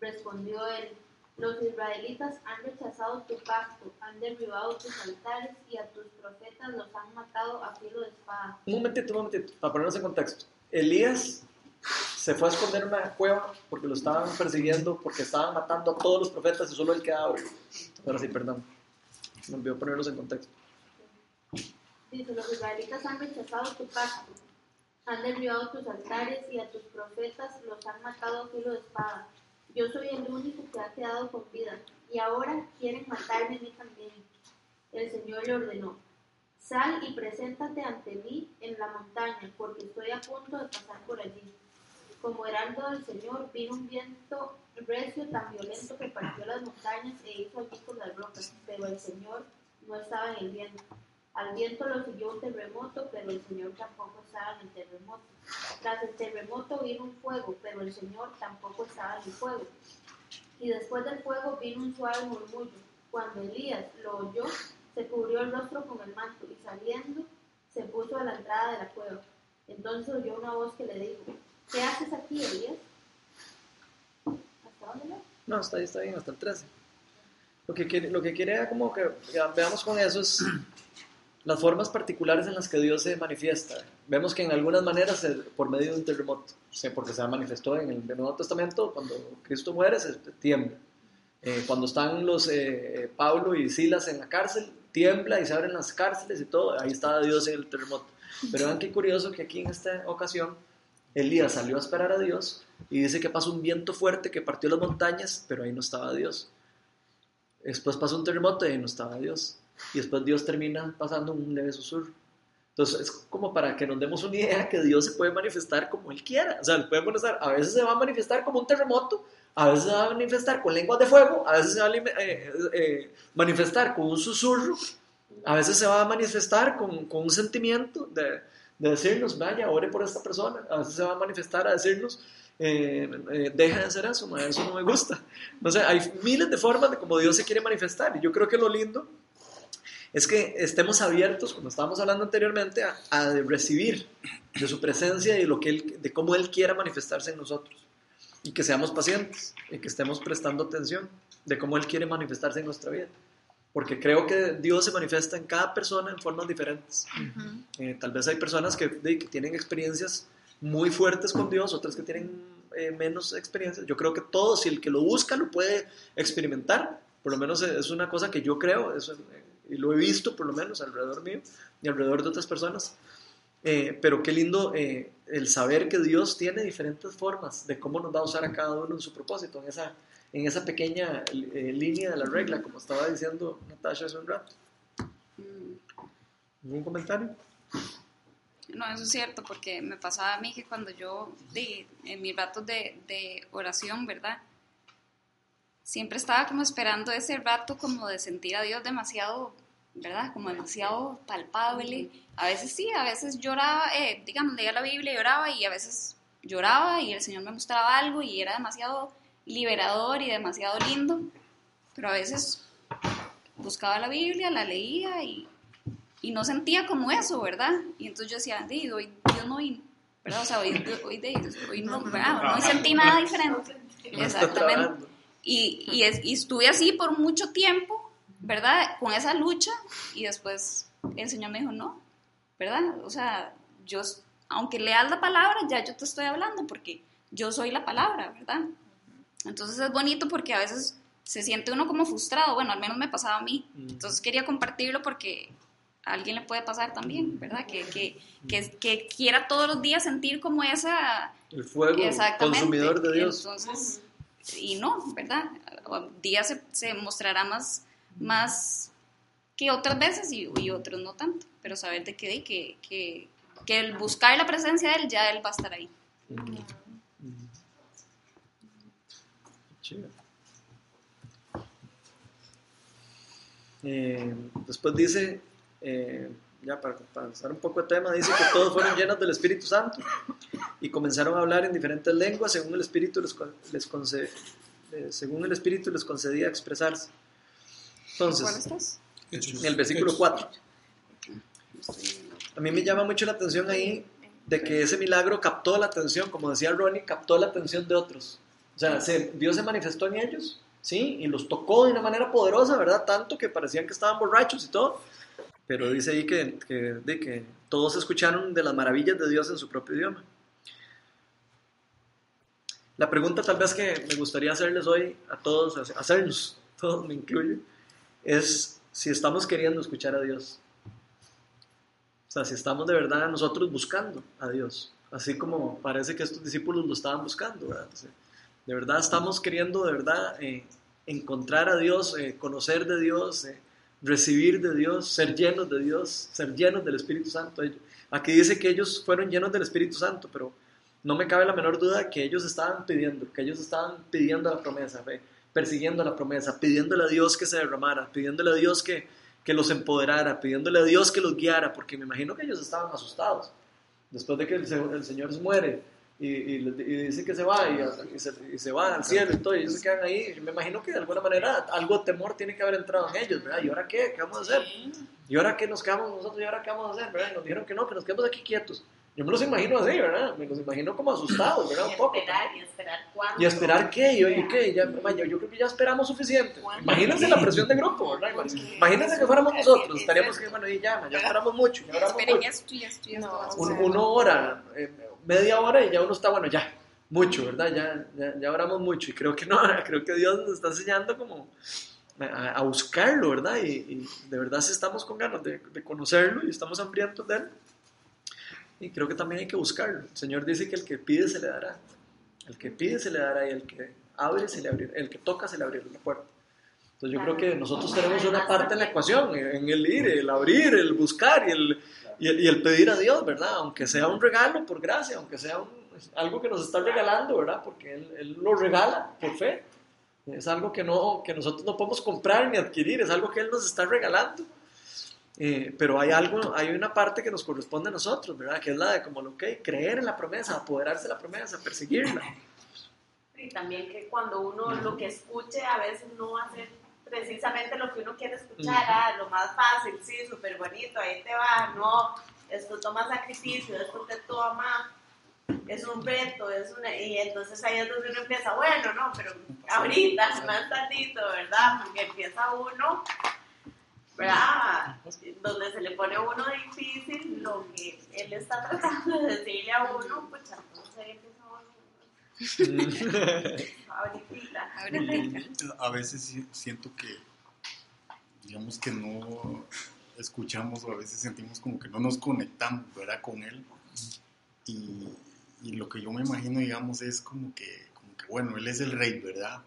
Respondió él, los israelitas han rechazado tu pacto, han derribado tus altares y a tus profetas los han matado a filo de espada. Un momentito, un momentito, para ponernos en contexto. Elías se fue a esconder en una cueva porque lo estaban persiguiendo, porque estaban matando a todos los profetas y solo él quedaba. Ahora sí, perdón. Me olvidó ponerlos en contexto. Dice, los israelitas han rechazado tu pacto, han derribado tus altares y a tus profetas los han matado a filo de espada. Yo soy el único que ha quedado con vida, y ahora quieren matarme a mí también. El Señor le ordenó, sal y preséntate ante mí en la montaña, porque estoy a punto de pasar por allí. Como heraldo del Señor, vino un viento recio tan violento que partió las montañas e hizo con las rocas, pero el Señor no estaba en el viento. Al viento lo siguió un terremoto, pero el Señor tampoco estaba en el terremoto. Tras el terremoto vino un fuego, pero el Señor tampoco estaba en el fuego. Y después del fuego vino un suave murmullo. Cuando Elías lo oyó, se cubrió el rostro con el manto y saliendo se puso a la entrada de la cueva. Entonces oyó una voz que le dijo, ¿qué haces aquí, Elías? ¿Hasta dónde No, está ahí, está bien, hasta el 13. Lo que, quiere, lo que quiere como que veamos con eso es las formas particulares en las que Dios se manifiesta. Vemos que en algunas maneras por medio de un terremoto, porque se manifestó en el Nuevo Testamento, cuando Cristo muere, se tiembla. Eh, cuando están los eh, Pablo y Silas en la cárcel, tiembla y se abren las cárceles y todo, ahí está Dios en el terremoto. Pero vean qué curioso que aquí en esta ocasión Elías salió a esperar a Dios y dice que pasó un viento fuerte que partió las montañas, pero ahí no estaba Dios. Después pasó un terremoto y ahí no estaba Dios. Y después Dios termina pasando un leve susurro. Entonces es como para que nos demos una idea que Dios se puede manifestar como Él quiera. O sea, puede manifestar, a veces se va a manifestar como un terremoto, a veces se va a manifestar con lenguas de fuego, a veces se va a eh, eh, manifestar con un susurro, a veces se va a manifestar con, con un sentimiento de, de, decirnos, vaya, ore por esta persona, a veces se va a manifestar a decirnos, eh, deja de hacer eso, eso no me gusta. No sé, hay miles de formas de cómo Dios se quiere manifestar y yo creo que lo lindo es que estemos abiertos, como estábamos hablando anteriormente, a, recibir de su presencia y lo que él, de cómo Él quiera manifestarse en nosotros. Y que seamos pacientes y que estemos prestando atención de cómo Él quiere manifestarse en nuestra vida. Porque creo que Dios se manifiesta en cada persona en formas diferentes. Eh, tal vez hay personas que, que, tienen experiencias muy fuertes con Dios, otras que tienen eh, menos experiencias. Yo creo que todos, si el que lo busca lo puede experimentar, por lo menos es una cosa que yo creo, eso y lo he visto por lo menos alrededor mío y alrededor de otras personas. Eh, pero qué lindo eh, el saber que Dios tiene diferentes formas de cómo nos va a usar a cada uno en su propósito, en esa, en esa pequeña eh, línea de la regla, como estaba diciendo Natasha hace un rato. ¿Algún comentario? No, eso es cierto, porque me pasaba a mí que cuando yo, en mis ratos de, de oración, ¿verdad? siempre estaba como esperando ese rato como de sentir a Dios demasiado, ¿verdad? Como demasiado palpable. A veces sí, a veces lloraba, eh, digamos, leía la Biblia y lloraba y a veces lloraba y el Señor me mostraba algo y era demasiado liberador y demasiado lindo, pero a veces buscaba la Biblia, la leía y, y no sentía como eso, ¿verdad? Y entonces yo decía, hoy Dios no vino, ¿verdad? O sea, hoy, hoy, hoy no, no sentí nada diferente. Exactamente. Y, y, es, y, estuve así por mucho tiempo, ¿verdad? Con esa lucha y después el Señor me dijo, no, ¿verdad? O sea, yo, aunque leas la palabra, ya yo te estoy hablando porque yo soy la palabra, ¿verdad? Entonces es bonito porque a veces se siente uno como frustrado, bueno, al menos me pasaba a mí. Entonces quería compartirlo porque a alguien le puede pasar también, ¿verdad? Que, que, que, que quiera todos los días sentir como esa... El fuego consumidor de Dios. Entonces, y no, ¿verdad? Días se, se, mostrará más, más que otras veces y, y, otros no tanto, pero saber de qué, que, que, que el buscar la presencia de Él, ya Él va a estar ahí. Eh, después dice, eh, ya para, pasar un poco de tema, dice que todos fueron llenos del Espíritu Santo y comenzaron a hablar en diferentes lenguas según el Espíritu les, les concedía, eh, según el Espíritu les concedía expresarse. Entonces, en el versículo 4. A mí me llama mucho la atención ahí de que ese milagro captó la atención, como decía Ronnie, captó la atención de otros. O sea, Dios se manifestó en ellos, ¿sí? Y los tocó de una manera poderosa, ¿verdad? Tanto que parecían que estaban borrachos y todo pero dice ahí que, que todos escucharon de las maravillas de Dios en su propio idioma. La pregunta tal vez que me gustaría hacerles hoy a todos, hacernos, todos me incluyo, es si estamos queriendo escuchar a Dios. O sea, si estamos de verdad nosotros buscando a Dios, así como parece que estos discípulos lo estaban buscando, ¿verdad? De verdad estamos queriendo de verdad eh, encontrar a Dios, eh, conocer de Dios, eh, recibir de Dios, ser llenos de Dios, ser llenos del Espíritu Santo. Aquí dice que ellos fueron llenos del Espíritu Santo, pero no me cabe la menor duda que ellos estaban pidiendo, que ellos estaban pidiendo la promesa, persiguiendo la promesa, pidiéndole a Dios que se derramara, pidiéndole a Dios que, que los empoderara, pidiéndole a Dios que los guiara, porque me imagino que ellos estaban asustados. Después de que el, el Señor muere, y, y, dice que se va y, se, y, se, va al cielo y todo, y ellos se quedan ahí. me imagino que de alguna manera algo de temor tiene que haber entrado en ellos, ¿verdad? ¿Y ahora qué? ¿Qué vamos a hacer? ¿Y ahora qué nos quedamos nosotros? ¿Y ahora qué vamos a hacer? ¿verdad? Y nos dijeron que no, que nos quedamos aquí quietos. Yo me los imagino así, ¿verdad? Me los imagino como asustados, ¿verdad? Un poco. Y esperar, y esperar cuándo. ¿Y esperar qué? ¿Y, qué? Ya, yo, yo, creo que ya esperamos suficiente. Imagínense la presión de grupo, ¿verdad? Imagínense que fuéramos nosotros. Estaríamos que, bueno, y ya, ya esperamos mucho. Ya Esperen esto y esto y esto. una hora, eh, media hora y ya uno está, bueno, ya mucho, ¿verdad? Ya, ya, ya, oramos mucho y creo que no, creo que Dios nos está enseñando como a, buscarlo, ¿verdad? Y, de verdad si estamos con ganas de, conocerlo y estamos hambrientos de él. Y creo que también hay que buscarlo. El Señor dice que el que pide se le dará. El que pide se le dará y el que abre se le abrirá. El que toca se le abrirá la puerta. Entonces yo creo que nosotros tenemos una parte en la ecuación, en el ir, el abrir, el buscar y el, y y el pedir a Dios, ¿verdad? Aunque sea un regalo por gracia, aunque sea un- algo que nos está regalando, ¿verdad? Porque Él, Él lo regala por fe. Es algo que, no, que nosotros no podemos comprar ni adquirir, es algo que Él nos está regalando. Eh, pero hay algo, hay una parte que nos corresponde a nosotros, ¿verdad? Que es la de como lo que creer en la promesa, apoderarse de la promesa, perseguirla. Y también que cuando uno lo que escuche a veces no va a ser precisamente lo que uno quiere escuchar, ah, lo más fácil, sí, súper bonito, ahí te va, no, esto toma sacrificio, esto te toma, es un reto, es una, y entonces ahí es donde uno empieza, bueno, no, pero ahorita, más tantito, ¿verdad? Porque empieza uno, ¿verdad? Donde se le pone a uno difícil lo que él está tratando de decirle a uno, pues entonces. A veces siento que, digamos que no escuchamos o a veces sentimos como que no nos conectamos, ¿verdad? Con él. Y, y lo que yo me imagino, digamos, es como que, como que, bueno, él es el rey, ¿verdad?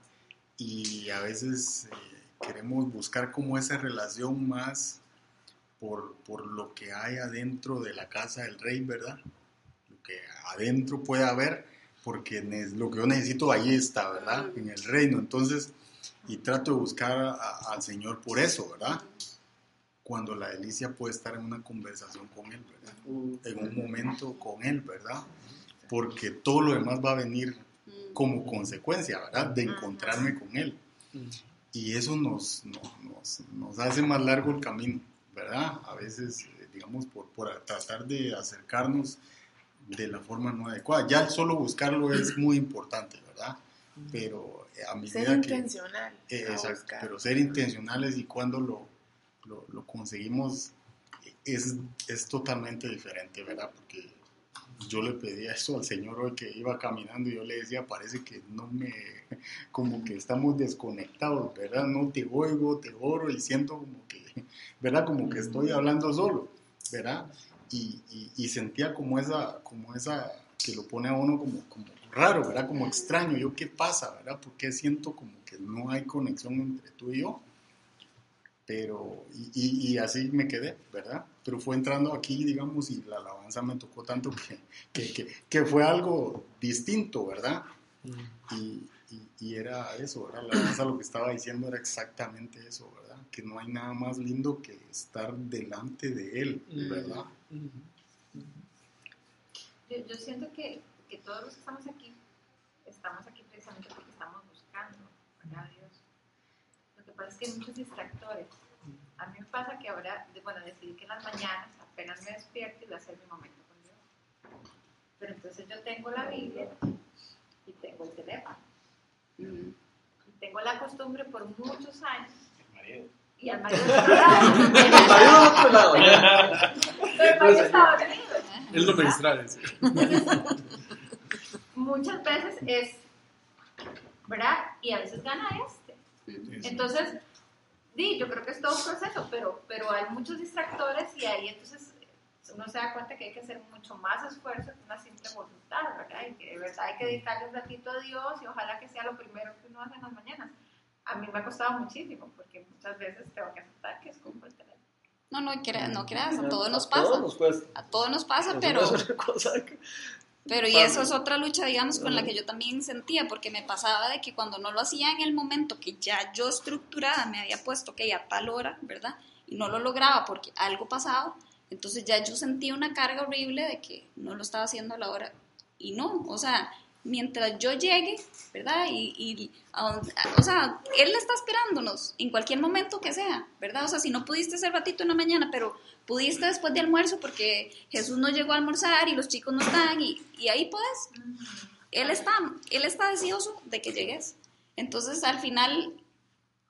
Y a veces eh, queremos buscar como esa relación más por, por lo que hay adentro de la casa del rey, ¿verdad? Lo que adentro puede haber, porque lo que yo necesito ahí está, ¿verdad? En el reino. Entonces, y trato de buscar a- al Señor por eso, ¿verdad? Cuando la delicia puede estar en una conversación con Él, ¿verdad? En un momento con Él, ¿verdad? Porque todo lo demás va a venir como consecuencia, ¿verdad? De encontrarme con Él. Y eso nos, nos, nos- nos hace más largo el camino, ¿verdad? A veces, eh, digamos, por, por tratar de acercarnos de la forma no adecuada. Ya el solo buscarlo es muy importante, ¿verdad? Pero eh, a medida Ser que... intencional Eh, exacto, buscar. pero ser intencionales y cuando lo, lo, lo conseguimos es, es totalmente diferente, ¿verdad? Porque yo le pedía eso al Señor hoy que iba caminando y yo le decía, parece que no me, como que estamos desconectados, ¿verdad? No te oigo, te oro y siento como que, ¿verdad? Como que estoy hablando solo, ¿verdad? Y, y, y sentía como esa, como esa, que lo pone a uno como, como raro, ¿verdad? Como extraño, yo qué pasa, ¿verdad? Porque siento como que no hay conexión entre tú y yo. Pero, y, y- así me quedé, ¿verdad? Pero fue entrando aquí, digamos, y la alabanza me tocó tanto que, que, que, que fue algo distinto, ¿verdad? Y, y, y era eso, ¿verdad? La alabanza lo que estaba diciendo era exactamente eso, ¿verdad? Que no hay nada más lindo que estar delante de Él, ¿verdad? Yo, yo siento que, que todos los que estamos aquí, estamos aquí precisamente porque estamos buscando a Dios. Lo que pasa es que hay muchos distractores. A mí me pasa que ahora, bueno, decidí que en las mañanas apenas me despierto y voy a hacer mi momento con Dios. Pero entonces yo tengo la Biblia y tengo el teléfono. Y tengo la costumbre por muchos años. Y al marido del otro lado. El marido del otro lado. Pero el marido. Él no me distrae. sí. muchas veces es, ¿verdad? Y a veces gana este. Entonces, sí, yo creo que es todo un proceso, pero, pero hay muchos distractores y ahí entonces uno se da cuenta que hay que hacer mucho más esfuerzo que una simple voluntad, ¿verdad? Y que de verdad hay que dedicarle un ratito a Dios y ojalá que sea lo primero que uno hace en las mañanas. A mí me ha costado muchísimo porque muchas veces tengo que aceptar que es como el teléfono. No, no crea- no creas, a todos A nos todos pasa. nos cuesta. A todos nos pasa, Eso pero... no es una cosa que- Pero y Pasa. eso es otra lucha, digamos, con la que yo también sentía, porque me pasaba de que cuando no lo hacía en el momento que ya yo estructurada me había puesto que a tal hora, ¿verdad? Y no lo lograba porque algo pasaba, entonces ya yo sentía una carga horrible de que no lo estaba haciendo a la hora. Y no, o sea, mientras yo llegue, ¿verdad? Y, y a donde- a- o sea, Él está esperándonos en cualquier momento que sea, ¿verdad? O sea, si no pudiste ese ratito en la mañana, pero pudiste después de almuerzo porque Jesús no llegó a almorzar y los chicos no están y, y ahí puedes. Él está, él está deseoso de que llegues. Entonces, al final,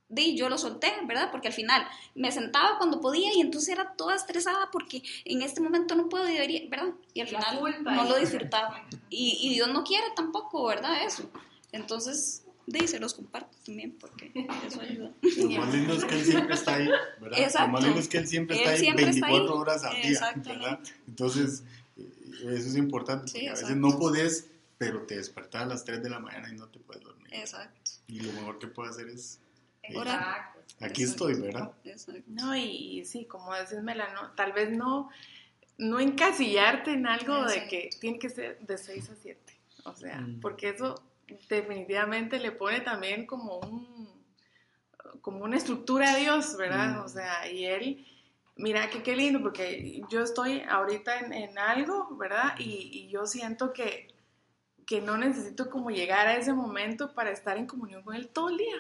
di, yo lo solté, ¿verdad? Porque al final me sentaba cuando podía y entonces era toda estresada porque en este momento no puedo, y debería, ¿verdad? Y al final culpa no ahí. lo disfrutaba. Y, y Dios no quiere tampoco, ¿verdad? Eso. Entonces, di, se los comparto también porque eso ayuda. Lo más lindo es que Él siempre está ahí, ¿verdad? Exacto. Lo más lindo es que Él siempre está Él ahí siempre está 24 ahí. horas al día. ¿verdad? Entonces, eh, eso es importante, Sí, porque a veces no podés, pero te despertás a las 3 de la mañana y no te puedes dormir. Exacto. Y lo mejor que puedes hacer es Exacto. Aquí estoy, ¿verdad? No, y, y sí, como decís, Melano, tal vez no, no encasillarte en algo de que tiene que ser de 6 a 7. O sea, Mm. porque eso definitivamente le pone también como un como una estructura a Dios, ¿verdad? Mm. O sea, y él, mira que qué lindo, porque yo estoy ahorita en, en algo, ¿verdad? Y, y yo siento que, que no necesito como llegar a ese momento para estar en comunión con él todo el día.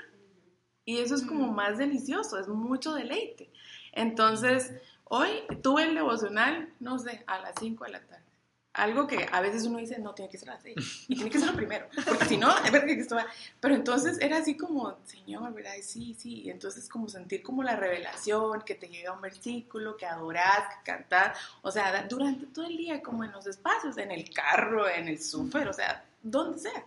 Y eso es como más delicioso, es mucho deleite. Entonces, hoy tuve el devocional, no sé, a las 5 de la tarde. Algo que a veces uno dice, no, tiene que ser a las 6. Y tiene que ser lo primero. Porque si no, es verdad que esto va- Pero entonces era así como, Señor, ¿verdad? Sí, sí. Y entonces como sentir como la revelación, que te llega un versículo, que adorás, que cantás. O sea, durante todo el día, como en los espacios, en el carro, en el súper, o sea, donde sea.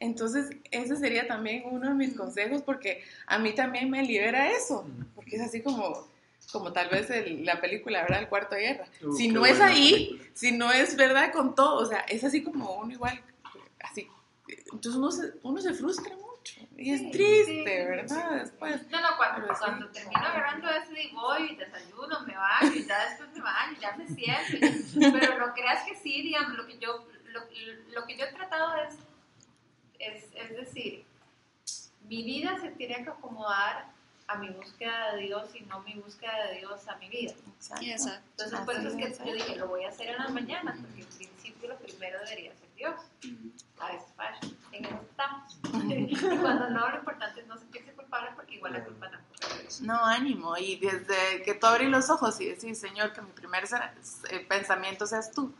Entonces, ese sería también uno de mis consejos porque a mí también me libera eso, porque es así como, como tal vez el- la película, ¿verdad? El cuarto de guerra. Uh, si no es ahí, película. si no es verdad con todo, o sea, es así como uno igual, así. Entonces uno se, uno se frustra mucho y es Sí, triste, sí. ¿verdad? Después. No, no, cuando, Pero sí. cuando termino agarrando eso y voy, desayuno, me baño, y ya después me baño, ya me siento. Pero no creas que sí, digamos, lo que yo, lo, lo que yo he tratado es, es, es decir, mi vida se tiene que acomodar a mi búsqueda de Dios y no mi búsqueda de Dios a mi vida. Exacto. Entonces, por eso es que es, yo dije, lo voy a hacer en las mañanas, porque en principio lo primero debería ser Dios. A veces falla, en eso estamos. y cuando no, lo importante es no sentirse culpable, porque igual la culpa tampoco es. No, ánimo. Y desde que tú abrís los ojos y decís, Señor, que mi primer eh, pensamiento seas tú.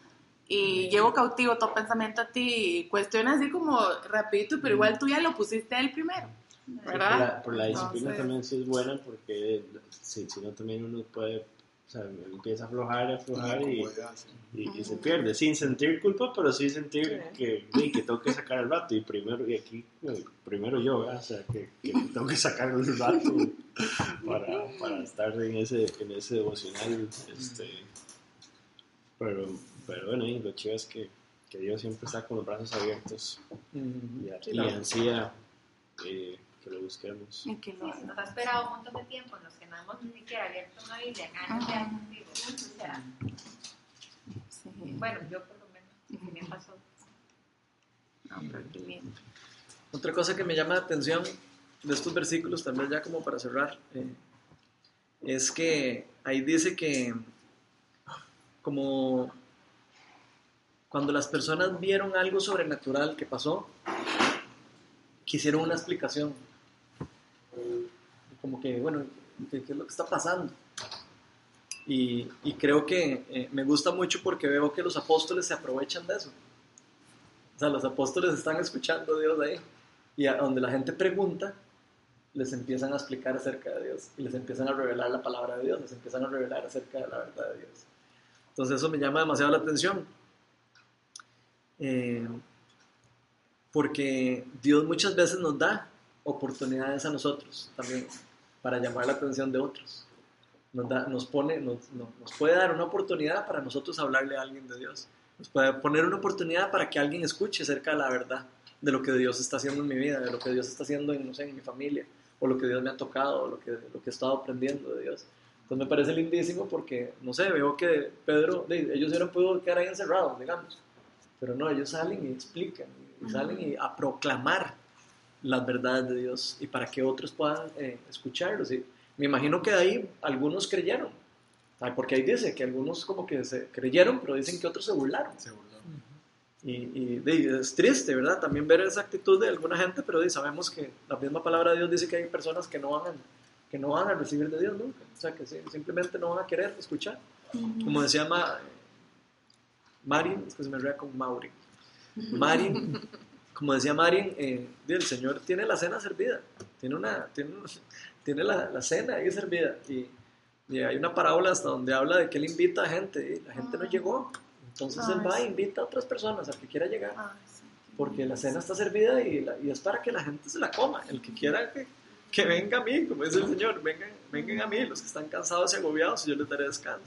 Y llevo cautivo todo pensamiento a ti y cuestiona así como rapidito, pero igual tú ya lo pusiste él primero. Sí, por ¿Verdad? la, por la disciplina Entonces- también sí es buena porque si, si no también uno puede, o sea, empieza a aflojar, a aflojar y, y, y se pierde, sin sentir culpa, pero sí sentir que, que tengo que sacar el rato y primero, y aquí, eh, primero yo, ¿verdad? o sea, que, que tengo que sacar el rato para, para estar en ese, en ese devocional, este, pero, pero bueno, y lo chido es que, que Dios siempre está con los brazos abiertos Mm. y, Sí, y la- ansía eh, que lo busquemos. Y que lo Sí, nos ha esperado un montón de tiempo en los que no hemos ni siquiera abierto una Biblia años de años. digo, o sea, Sí. bueno, yo por lo menos, sí me pasó. No, pero qué lindo. Otra cosa que me llama la atención de estos versículos, también ya como para cerrar, eh, es que ahí dice que como cuando las personas vieron algo sobrenatural que pasó, quisieron una explicación. Como que, bueno, ¿qué, qué es lo que está pasando? Y, y creo que eh, me gusta mucho porque veo que los apóstoles se aprovechan de eso. O sea, los apóstoles están escuchando a Dios ahí. Y a donde la gente pregunta, les empiezan a explicar acerca de Dios. Y les empiezan a revelar la palabra de Dios. Les empiezan a revelar acerca de la verdad de Dios. Entonces eso me llama demasiado la atención. Eh, porque Dios muchas veces nos da oportunidades a nosotros también para llamar la atención de otros. Nos, da- nos, pone, nos, nos- puede dar una oportunidad para nosotros hablarle a alguien de Dios. Nos puede poner una oportunidad para que alguien escuche acerca de la verdad, de lo que Dios está haciendo en mi vida, de lo que Dios está haciendo en, no sé, en mi familia, o lo que Dios me ha tocado, o lo que, lo que he estado aprendiendo de Dios. Entonces me parece lindísimo porque, no sé, veo que Pedro, ellos hubieran podido quedar ahí encerrados, digamos, pero no, ellos salen y explican, y, y salen y a proclamar las verdades de Dios y para que otros puedan eh, escucharlos. Y me imagino que de ahí algunos creyeron, porque ahí dice que algunos como que se creyeron, pero dicen que otros se burlaron. Y, y de- es triste, ¿verdad? También ver esa actitud de alguna gente, pero sabemos que la misma palabra de Dios dice que hay personas que no van a, que no van a recibir de Dios nunca. O sea, que sí, simplemente no van a querer escuchar. Como decía Ma, Marin, es que se me rea con Mauri. Marin, como decía Marin, eh, el Señor tiene la cena servida, tiene, una, tiene, tiene la, la cena ahí servida. Y, y hay una parábola hasta donde habla de que Él invita a gente y la gente no llegó. Entonces Él Ay, va e sí. invita a otras personas, al que quiera llegar. Ay, sí. Porque la cena está servida y, la- y es para que la gente se la coma. El que quiera que, que venga a mí, como dice el Señor, vengan, vengan a mí, los que están cansados y agobiados, y yo les daré descanso.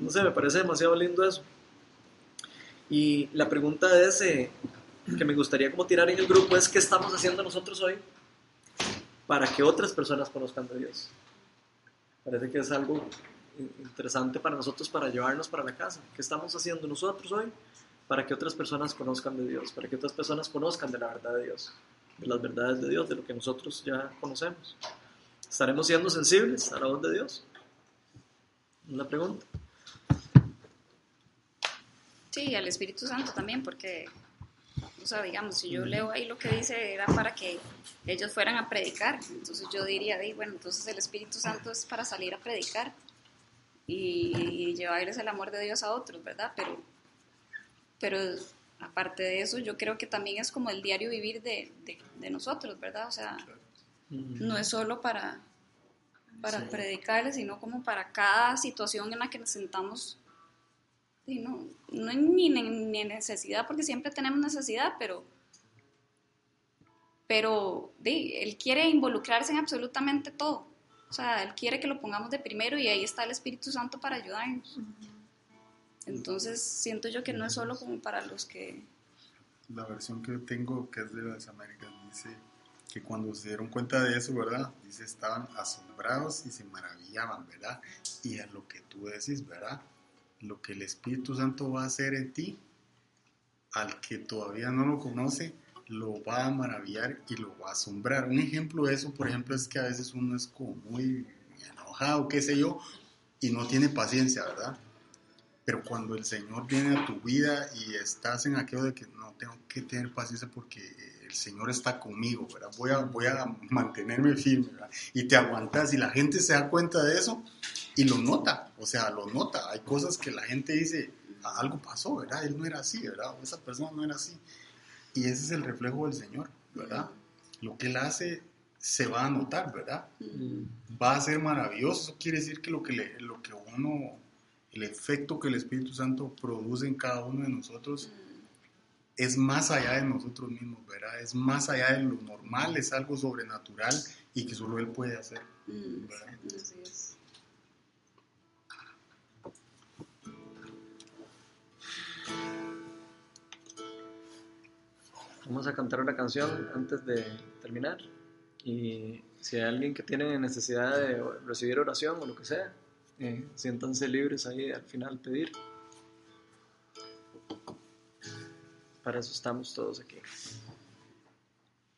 No sé, me parece demasiado lindo eso. Y la pregunta es, que me gustaría como tirar en el grupo es, ¿qué estamos haciendo nosotros hoy para que otras personas conozcan de Dios. Parece que es algo interesante para nosotros para llevarnos para la casa. ¿Qué estamos haciendo nosotros hoy? Para que otras personas conozcan de Dios, para que otras personas conozcan de la verdad de Dios, de las verdades de Dios, de lo que nosotros ya conocemos. ¿Estaremos siendo sensibles a la voz de Dios? Una pregunta. Sí, al Espíritu Santo también, porque, o sea, digamos, si yo leo ahí lo que dice, era para que ellos fueran a predicar. Entonces yo diría, bueno, entonces el Espíritu Santo es para salir a predicar y, llevarles el amor de Dios a otros, ¿verdad? Pero, pero aparte de eso, yo creo que también es como el diario vivir de, de, nosotros, ¿verdad? O sea, no es solo para, para predicarles, sino como para cada situación en la que nos sentamos. Y no, no ni, ni necesidad, porque siempre tenemos necesidad, pero, pero él quiere involucrarse en absolutamente todo. O sea, Él quiere que lo pongamos de primero y ahí está el Espíritu Santo para ayudarnos. Entonces, siento yo que no es solo como para los que... La versión que tengo, que es de las Américas, dice que cuando se dieron cuenta de eso, ¿verdad? Dice, estaban asombrados y se maravillaban, ¿verdad? Y a lo que tú decís, ¿verdad? Lo que el Espíritu Santo va a hacer en ti, al que todavía no lo conoce, lo va a maravillar y lo va a asombrar. Un ejemplo de eso, por ejemplo, es que a veces uno es como muy enojado, qué sé yo, y no tiene paciencia, ¿verdad? Pero cuando el Señor viene a tu vida y estás en aquello de que no tengo que tener paciencia porque el Señor está conmigo, ¿verdad? Voy a, voy a mantenerme firme, ¿verdad? Y te aguantas y la gente se da cuenta de eso y lo nota, o sea, lo nota. Hay cosas que la gente dice, algo pasó, ¿verdad? Él no era así, ¿verdad? esa persona no era así. Y ese es el reflejo del Señor, ¿verdad? Lo que Él hace se va a notar, ¿verdad? Va a ser maravilloso. Eso quiere decir que lo que, lo que uno, el efecto que el Espíritu Santo produce en cada uno de nosotros es más allá de nosotros mismos, ¿verdad? Es más allá de lo normal, es algo sobrenatural y que solo Él puede hacer. ¿verdad? Así es. Vamos a cantar una canción antes de terminar. Y si hay alguien que tiene necesidad de recibir oración o lo que sea, eh, siéntanse libres ahí al final pedir. Para eso estamos todos aquí.